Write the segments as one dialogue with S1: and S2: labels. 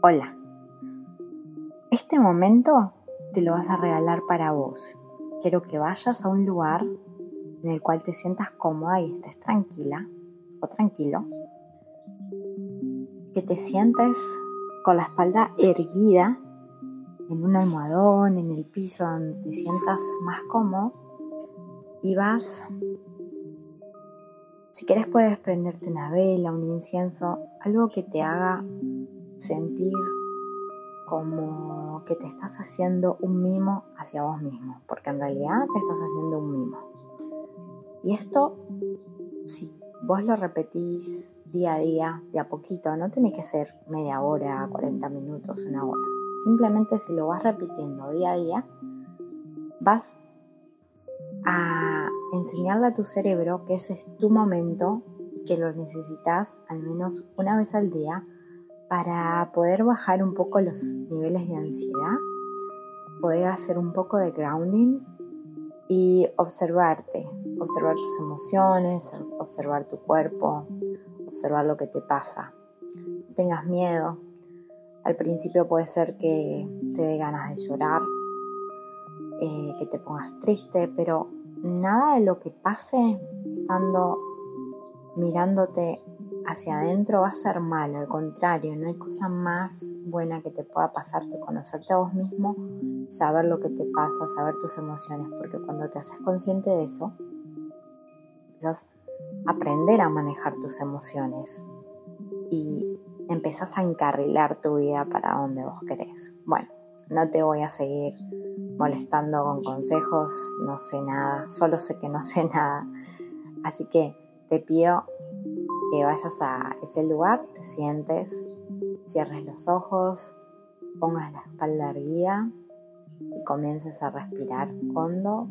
S1: Hola. Este momento te lo vas a regalar para vos. Quiero que vayas a un lugar en el cual te sientas cómoda y estés tranquila o tranquilo. Que te sientes con la espalda erguida en un almohadón, en el piso donde te sientas más cómodo y vas si quieres puedes prenderte una vela, un incienso, algo que te haga sentir como que te estás haciendo un mimo hacia vos mismo, porque en realidad te estás haciendo un mimo. Y esto, si vos lo repetís día a día, de a poquito, no tiene que ser media hora, 40 minutos, una hora. Simplemente si lo vas repitiendo día a día, vas a enseñarle a tu cerebro que ese es tu momento y que lo necesitas al menos una vez al día para poder bajar un poco los niveles de ansiedad, poder hacer un poco de grounding y observarte, observar tus emociones, observar tu cuerpo, observar lo que te pasa. No tengas miedo. Al principio puede ser que te dé ganas de llorar, eh, que te pongas triste, pero nada de lo que pase estando mirándote hacia adentro va a ser malo, al contrario, no hay cosa más buena que te pueda pasar conocerte a vos mismo, saber lo que te pasa, saber tus emociones, porque cuando te haces consciente de eso, empiezas a aprender a manejar tus emociones y empezás a encarrilar tu vida para donde vos querés. Bueno, no te voy a seguir molestando con consejos, no sé nada, solo sé que no sé nada. Así que te pido que vayas a ese lugar, te sientes, cierres los ojos, pongas la espalda erguida y comiences a respirar hondo.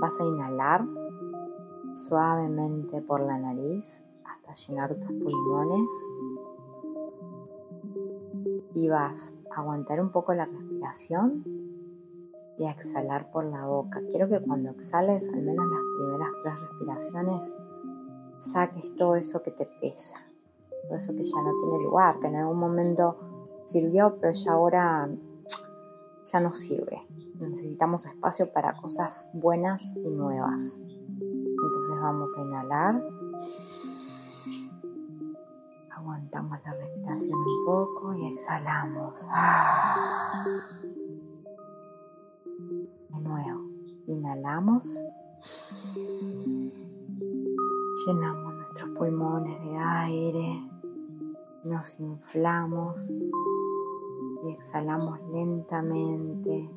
S1: Vas a inhalar suavemente por la nariz hasta llenar tus pulmones y vas a aguantar un poco la respiración y exhalar por la boca. Quiero que cuando exhales, al menos las primeras tres respiraciones, saques todo eso que te pesa, todo eso que ya no tiene lugar, que en algún momento sirvió, pero ya ahora ya no sirve. Necesitamos espacio para cosas buenas y nuevas. Entonces vamos a inhalar. Aguantamos la respiración un poco y exhalamos. De nuevo, inhalamos. Llenamos nuestros pulmones de aire. Nos inflamos y exhalamos lentamente,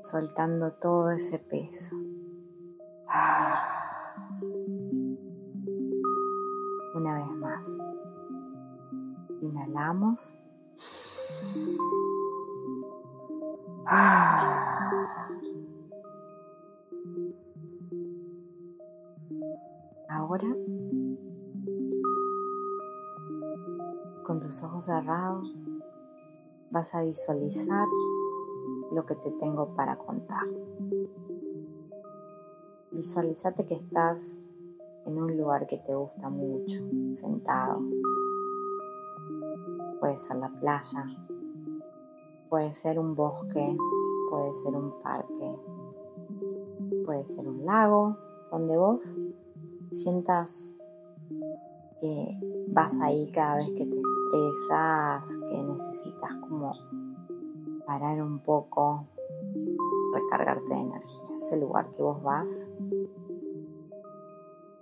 S1: soltando todo ese peso. Una vez más. Inhalamos. Ahora, con tus ojos cerrados, vas a visualizar lo que te tengo para contar. Visualizate que estás en un lugar que te gusta mucho, sentado. Puede ser la playa, puede ser un bosque, puede ser un parque, puede ser un lago, donde vos sientas que vas ahí cada vez que te estresas, que necesitas como parar un poco, recargarte de energía. Ese lugar que vos vas,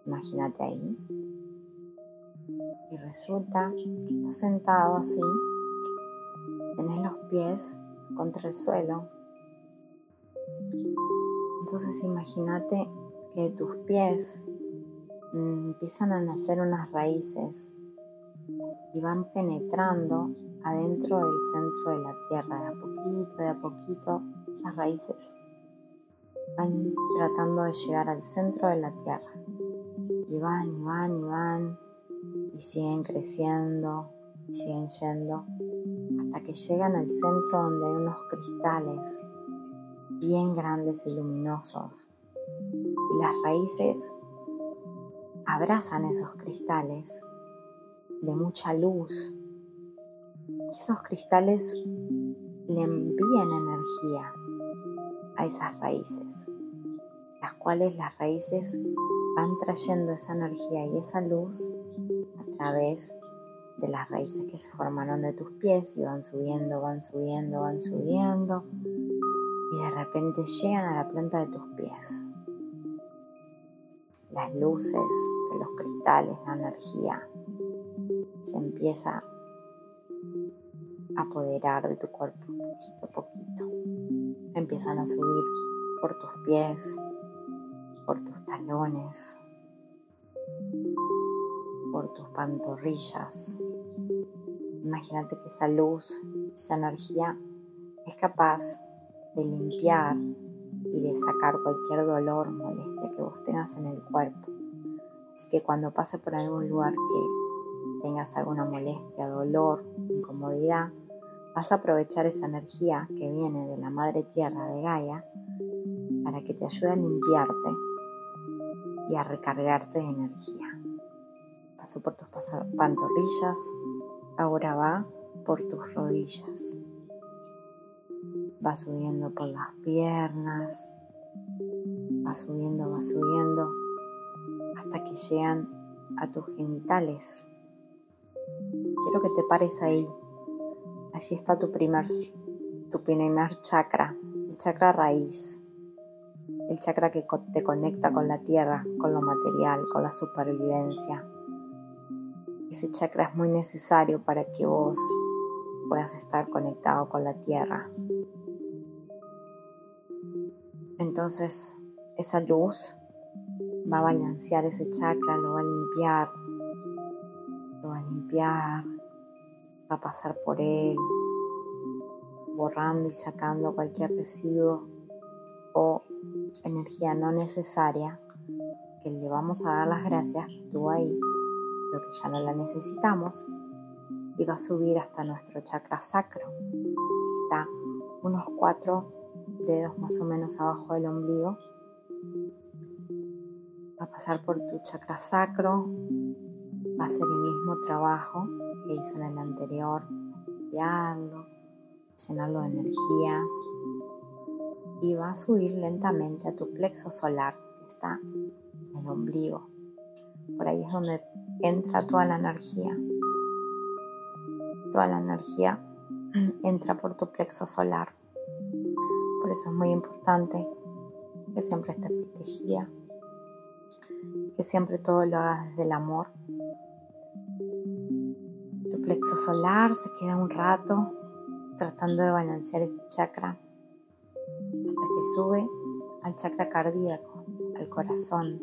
S1: imagínate ahí. Y resulta que estás sentado así, tenés los pies contra el suelo. Entonces imagínate que tus pies empiezan a nacer unas raíces y van penetrando adentro del centro de la tierra, de a poquito, de a poquito, esas raíces van tratando de llegar al centro de la tierra. Y van y van y van y siguen creciendo y siguen yendo hasta que llegan al centro donde hay unos cristales bien grandes y luminosos. Y las raíces abrazan esos cristales de mucha luz esos cristales le envían energía a esas raíces, las cuales las raíces van trayendo esa energía y esa luz a través de las raíces que se formaron de tus pies y van subiendo, van subiendo, van subiendo y de repente llegan a la planta de tus pies. Las luces los cristales, la energía se empieza a apoderar de tu cuerpo poquito a poquito. Empiezan a subir por tus pies, por tus talones, por tus pantorrillas. Imagínate que esa luz, esa energía es capaz de limpiar y de sacar cualquier dolor, molestia que vos tengas en el cuerpo. Que cuando pase por algún lugar que tengas alguna molestia, dolor, incomodidad, vas a aprovechar esa energía que viene de la madre tierra de Gaia para que te ayude a limpiarte y a recargarte de energía. Pasó por tus pantorrillas, ahora va por tus rodillas. Va subiendo por las piernas, va subiendo, va subiendo, hasta que llegan a tus genitales. Quiero que te pares ahí. Allí está tu primer, tu primer chakra, el chakra raíz el chakra que te conecta con la tierra, con lo material, con la supervivencia. Ese chakra es muy necesario para que vos puedas estar conectado con la tierra. Entonces, esa luz va a balancear ese chakra, lo va a limpiar, lo va a limpiar, va a pasar por él, borrando y sacando cualquier residuo o energía no necesaria, que le vamos a dar las gracias que estuvo ahí, lo que ya no la necesitamos, y va a subir hasta nuestro chakra sacro, que está unos cuatro dedos más o menos abajo del ombligo. Pasar por tu chakra sacro, va a hacer el mismo trabajo que hizo en el anterior, limpiarlo, llenarlo de energía, y va a subir lentamente a tu plexo solar, que está en el ombligo. Por ahí es donde entra toda la energía. Toda la energía entra por tu plexo solar. Por eso es muy importante que siempre estés protegida, que siempre todo lo hagas desde el amor. Tu plexo solar se queda un rato tratando de balancear ese chakra que sube al chakra cardíaco, al corazón.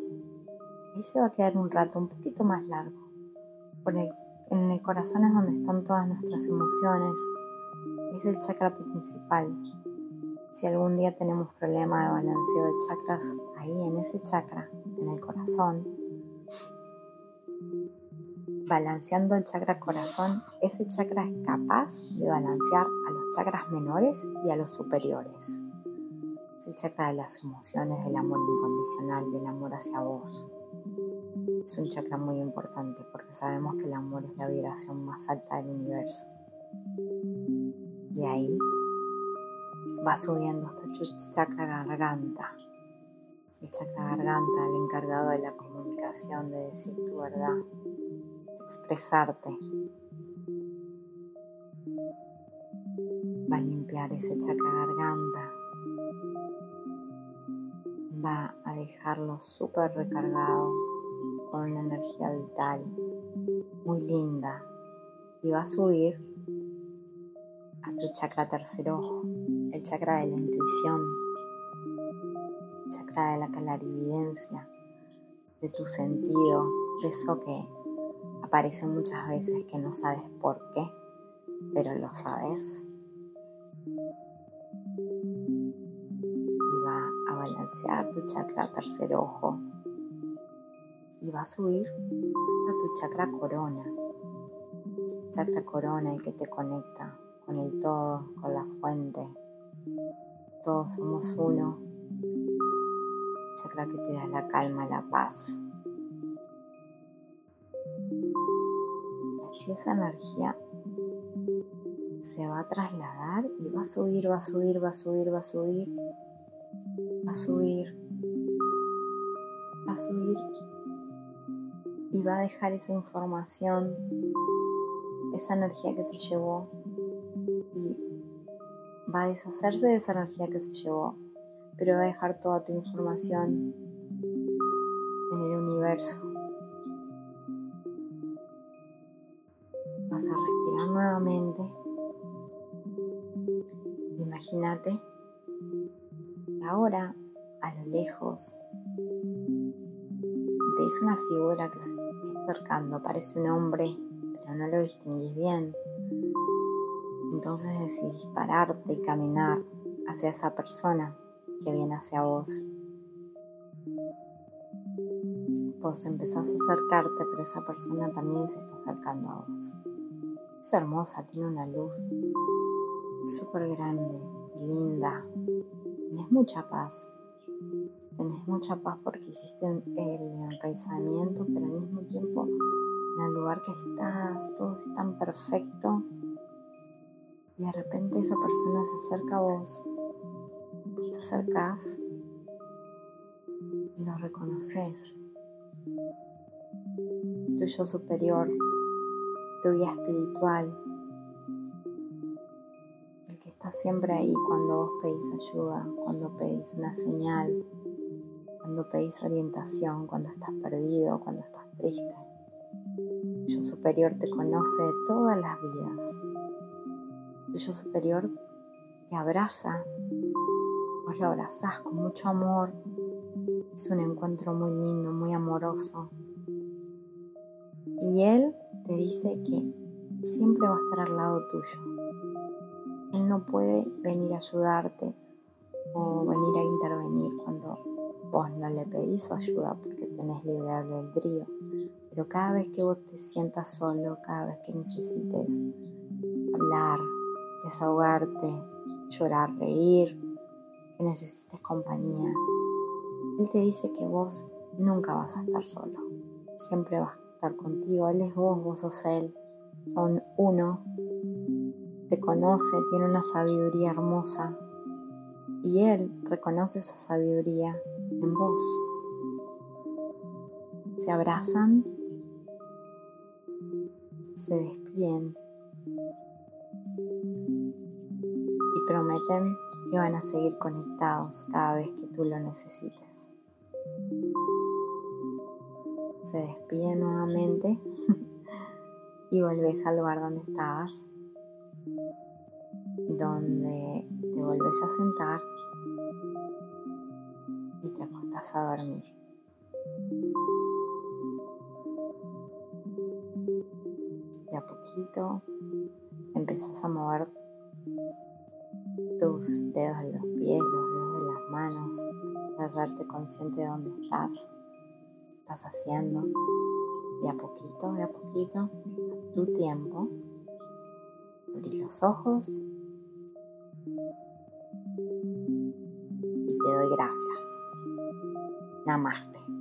S1: Ahí se va a quedar un rato un poquito más largo. en el corazón es donde están todas nuestras emociones. Es el chakra principal. Si algún día tenemos problema de balanceo de chakras, ahí en ese chakra, el balanceando el chakra corazón, ese chakra es capaz de balancear a los chakras menores y a los superiores el chakra de las emociones, del amor incondicional, del amor hacia vos. Es un chakra muy importante porque sabemos que el amor es la vibración más alta del universo. De ahí va subiendo hasta chakra garganta. El chakra garganta, el encargado de la comunicación, de decir tu verdad, de expresarte. Va a limpiar ese chakra garganta. Va a dejarlo súper recargado con una energía vital muy linda. Y va a subir a tu chakra tercer ojo, el chakra de la intuición, de la clarividencia, de tu sentido, de eso que aparece muchas veces que no sabes por qué, pero lo sabes. balancear tu chakra tercer ojo y va a subir a tu chakra corona. Chakra corona, el que te conecta con el todo, con la fuente. Todos somos uno. Chakra que te da la calma, la paz. Allí esa energía se va a trasladar y va a subir, va a subir, va a subir, va a subir, va a subir, va a subir. Y va a dejar esa información, esa energía que se llevó. Y va a deshacerse de esa energía que se llevó, pero va a dejar toda tu información en el universo. Vas a respirar nuevamente. Imagínate ahora a lo lejos ves una figura que se está acercando, parece un hombre, pero no lo distinguís bien. Entonces decidís pararte y caminar hacia esa persona que viene hacia vos. Vos empezás a acercarte, pero esa persona también se está acercando a vos. Es hermosa, tiene una luz súper grande, linda. Tienes mucha paz. Tenés mucha paz porque hiciste el enraizamiento, pero al mismo tiempo en el lugar que estás, todo es tan perfecto. Y de repente esa persona se acerca a vos. Te acercas y lo reconoces. Tu yo superior, tu guía espiritual, el que está siempre ahí cuando vos pedís ayuda, cuando pedís una señal, cuando pedís orientación, cuando estás perdido, cuando estás triste. Tu yo superior te conoce de todas las vidas. Tu yo superior te abraza, vos lo abrazás con mucho amor. Es un encuentro muy lindo, muy amoroso. Y él te dice que siempre va a estar al lado tuyo. Él no puede venir a ayudarte o venir a intervenir cuando vos no le pedís su ayuda porque tenés libre albedrío. Pero cada vez que vos te sientas solo, cada vez que necesites hablar, desahogarte, llorar, reír, necesites compañía, Él te dice que vos nunca vas a estar solo. Siempre vas contigo. Él es vos, vos sos Él. Son uno. Te conoce, tiene una sabiduría hermosa. Y Él reconoce esa sabiduría en vos. Se abrazan, se despiden prometen que van a seguir conectados cada vez que tú lo necesites se despide nuevamente y vuelves al lugar donde estabas, donde te vuelves a sentar y te acostas a dormir. De a poquito empezás a mover tus dedos de los pies, los dedos de las manos, a hacerte consciente de dónde estás estás haciendo de a poquito, de a poquito, a tu tiempo. Abrir los ojos y te doy gracias. Namaste.